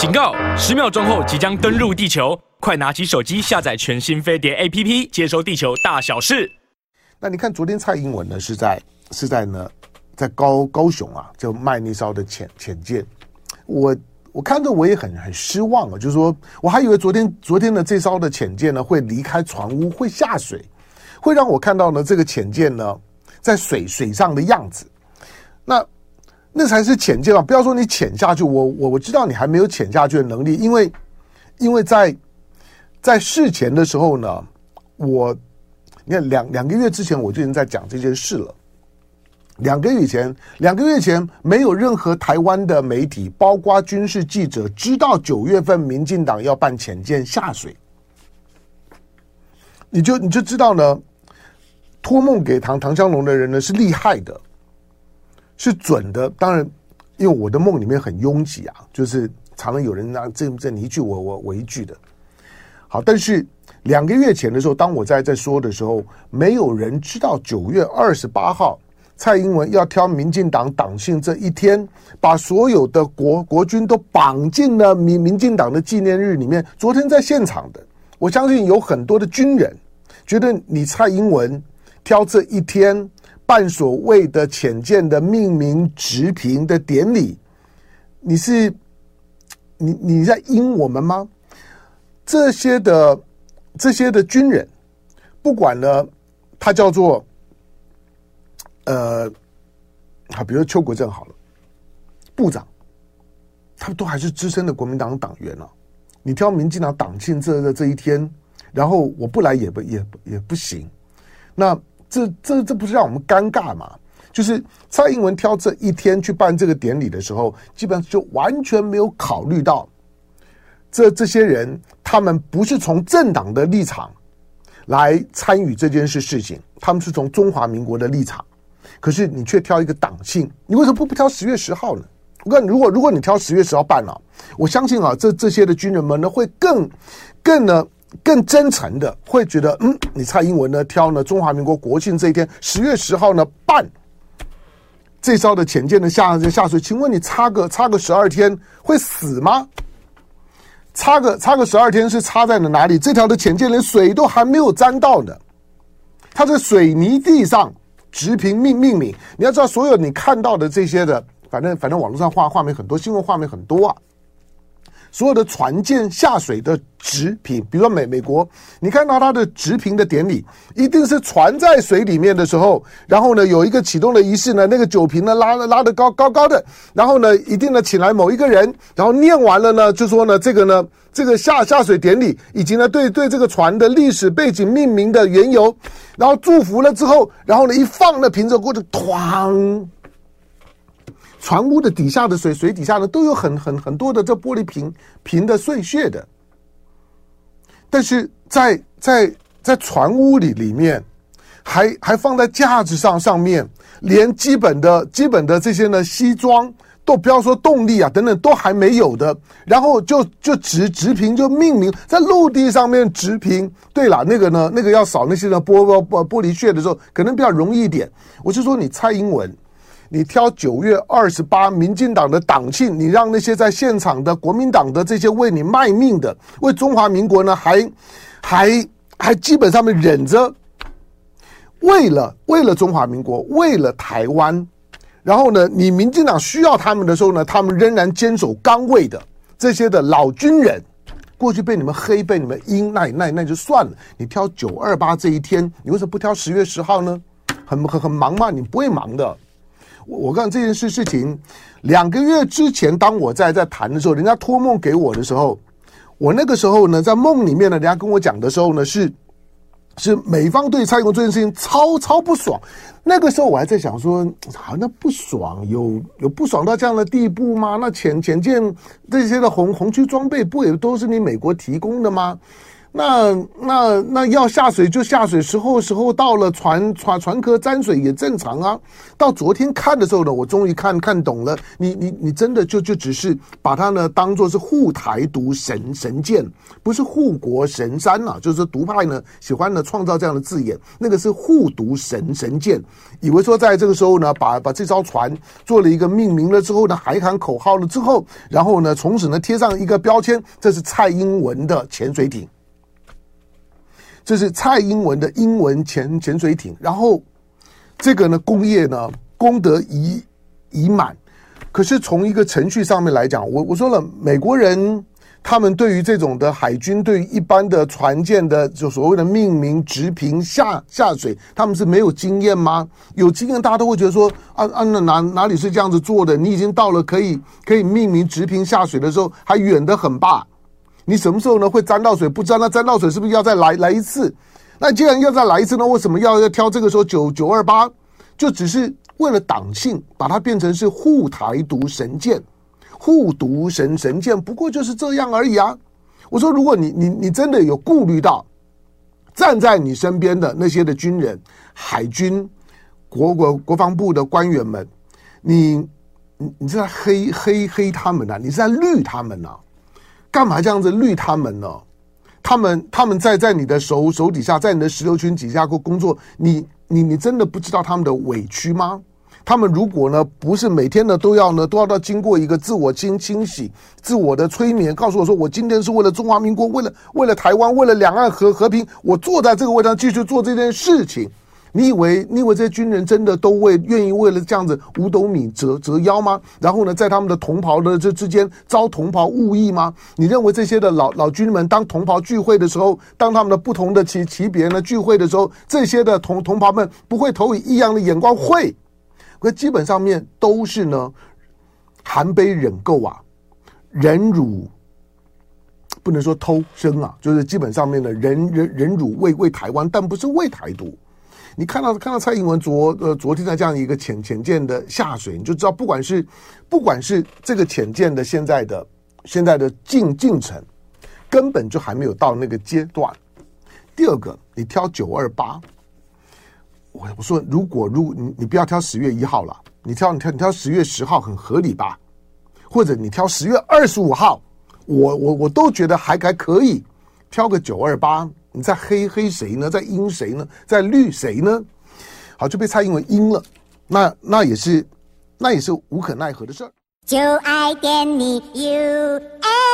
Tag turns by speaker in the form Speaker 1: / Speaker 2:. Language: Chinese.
Speaker 1: 警告！十秒钟后即将登陆地球，快拿起手机下载全新飞碟 APP，接收地球大小事。
Speaker 2: 那你看，昨天蔡英文呢是在是在呢，在高高雄啊，就卖那艘的潜潜舰。我我看着我也很很失望啊，就是说我还以为昨天昨天的这艘的潜舰呢会离开船坞，会下水，会让我看到呢这个潜舰呢在水水上的样子。那。那才是潜舰啊！不要说你潜下去，我我我知道你还没有潜下去的能力，因为因为在在事前的时候呢，我你看两两个月之前我就已经在讲这件事了。两个月以前，两个月前没有任何台湾的媒体，包括军事记者，知道九月份民进党要办潜舰下水，你就你就知道呢，托梦给唐唐湘龙的人呢是厉害的。是准的，当然，因为我的梦里面很拥挤啊，就是常常有人拿这这你一句我我我一句的。好，但是两个月前的时候，当我在在说的时候，没有人知道九月二十八号蔡英文要挑民进党党庆这一天，把所有的国国军都绑进了民民进党的纪念日里面。昨天在现场的，我相信有很多的军人觉得你蔡英文挑这一天。办所谓的潜舰的命名植评的典礼，你是你你在阴我们吗？这些的这些的军人，不管呢，他叫做呃，好，比如邱国正好了，部长，他们都还是资深的国民党党员了，啊。你挑民进党党庆这的这一天，然后我不来也不也也不行，那。这这这不是让我们尴尬吗？就是蔡英文挑这一天去办这个典礼的时候，基本上就完全没有考虑到这这些人，他们不是从政党的立场来参与这件事事情，他们是从中华民国的立场。可是你却挑一个党庆，你为什么不不挑十月十号呢？我看如果如果你挑十月十号办了，啊，我相信啊，这这些的军人们呢会更更呢。更真诚的会觉得，嗯，你蔡英文呢挑呢中华民国国庆这一天，十月十号呢办这艘的潜舰的下下水，请问你差个差个十二天会死吗？差个差个十二天是差在了哪里？这条的潜舰连水都还没有沾到呢，它在水泥地上直平命命名。你要知道，所有你看到的这些的，反正反正网络上画画面很多，新闻画面很多啊。所有的船舰下水的直平，比如说美美国，你看到它的直平的典礼，一定是船在水里面的时候，然后呢有一个启动的仪式呢，那个酒瓶呢拉拉得高高高的，然后呢一定呢请来某一个人，然后念完了呢就说呢这个呢这个下下水典礼以及呢对对这个船的历史背景命名的缘由，然后祝福了之后，然后呢一放那瓶子过去，哐。船屋的底下的水，水底下呢都有很很很多的这玻璃瓶瓶的碎屑的，但是在在在船屋里里面，还还放在架子上上面，连基本的基本的这些呢西装都不要说动力啊等等都还没有的，然后就就直直瓶就命名在陆地上面直瓶。对了，那个呢那个要扫那些呢玻玻玻玻璃屑的时候，可能比较容易一点。我就说你蔡英文。你挑九月二十八，民进党的党庆，你让那些在现场的国民党的这些为你卖命的，为中华民国呢，还还还基本上面忍着，为了为了中华民国，为了台湾，然后呢，你民进党需要他们的时候呢，他们仍然坚守岗位的这些的老军人，过去被你们黑，被你们阴，那那那就算了。你挑九二八这一天，你为什么不挑十月十号呢？很很很忙吗？你不会忙的。我告诉你这件事事情，两个月之前，当我在在谈的时候，人家托梦给我的时候，我那个时候呢，在梦里面呢，人家跟我讲的时候呢，是是美方对蔡英文这件事情超超不爽。那个时候我还在想说，好，那不爽有有不爽到这样的地步吗？那潜潜舰这些的红红区装备不也都是你美国提供的吗？那那那要下水就下水，时候时候到了，船船船壳沾水也正常啊。到昨天看的时候呢，我终于看看懂了。你你你真的就就只是把它呢当做是护台独神神剑，不是护国神山、啊。就是独派呢喜欢呢创造这样的字眼，那个是护独神神剑，以为说在这个时候呢，把把这艘船做了一个命名了之后呢，喊喊口号了之后，然后呢从此呢贴上一个标签，这是蔡英文的潜水艇。这是蔡英文的英文潜潜水艇，然后这个呢，工业呢功德已已满，可是从一个程序上面来讲，我我说了，美国人他们对于这种的海军对于一般的船舰的就所谓的命名、直评、下下水，他们是没有经验吗？有经验，大家都会觉得说啊啊，那哪哪里是这样子做的？你已经到了可以可以命名、直评下水的时候，还远得很吧？你什么时候呢会沾到水？不知道，那沾到水是不是要再来来一次？那既然要再来一次呢，为什么要要挑这个时候九九二八？就只是为了党性，把它变成是护台独神剑，护独神神剑，不过就是这样而已啊！我说，如果你你你真的有顾虑到站在你身边的那些的军人、海军、国国国防部的官员们，你你你是在黑黑黑他们呐、啊？你是在绿他们呢、啊？干嘛这样子绿他们呢？他们他们在在你的手手底下，在你的石榴裙底下过工作，你你你真的不知道他们的委屈吗？他们如果呢不是每天呢都要呢都要到经过一个自我清清洗、自我的催眠，告诉我说我今天是为了中华民国，为了为了台湾，为了两岸和和平，我坐在这个位置上继续做这件事情。你以为你以为这些军人真的都为愿意为了这样子五斗米折折腰吗？然后呢，在他们的同袍的这之间遭同袍误议吗？你认为这些的老老军们当同袍聚会的时候，当他们的不同的级级别呢聚会的时候，这些的同同袍们不会投以异样的眼光？会，可基本上面都是呢，含悲忍垢啊，忍辱，不能说偷生啊，就是基本上面的忍忍忍辱为为台湾，但不是为台独。你看到看到蔡英文昨呃昨天的这样一个潜潜舰的下水，你就知道，不管是不管是这个潜舰的现在的现在的进进程，根本就还没有到那个阶段。第二个，你挑九二八，我我说如果如你你不要挑十月一号了，你挑你挑你挑十月十号很合理吧？或者你挑十月二十五号，我我我都觉得还还可以，挑个九二八。你在黑黑谁呢？在阴谁呢？在绿谁呢？好，就被蔡英文阴了，那那也是，那也是无可奈何的事儿。就爱点你 UFO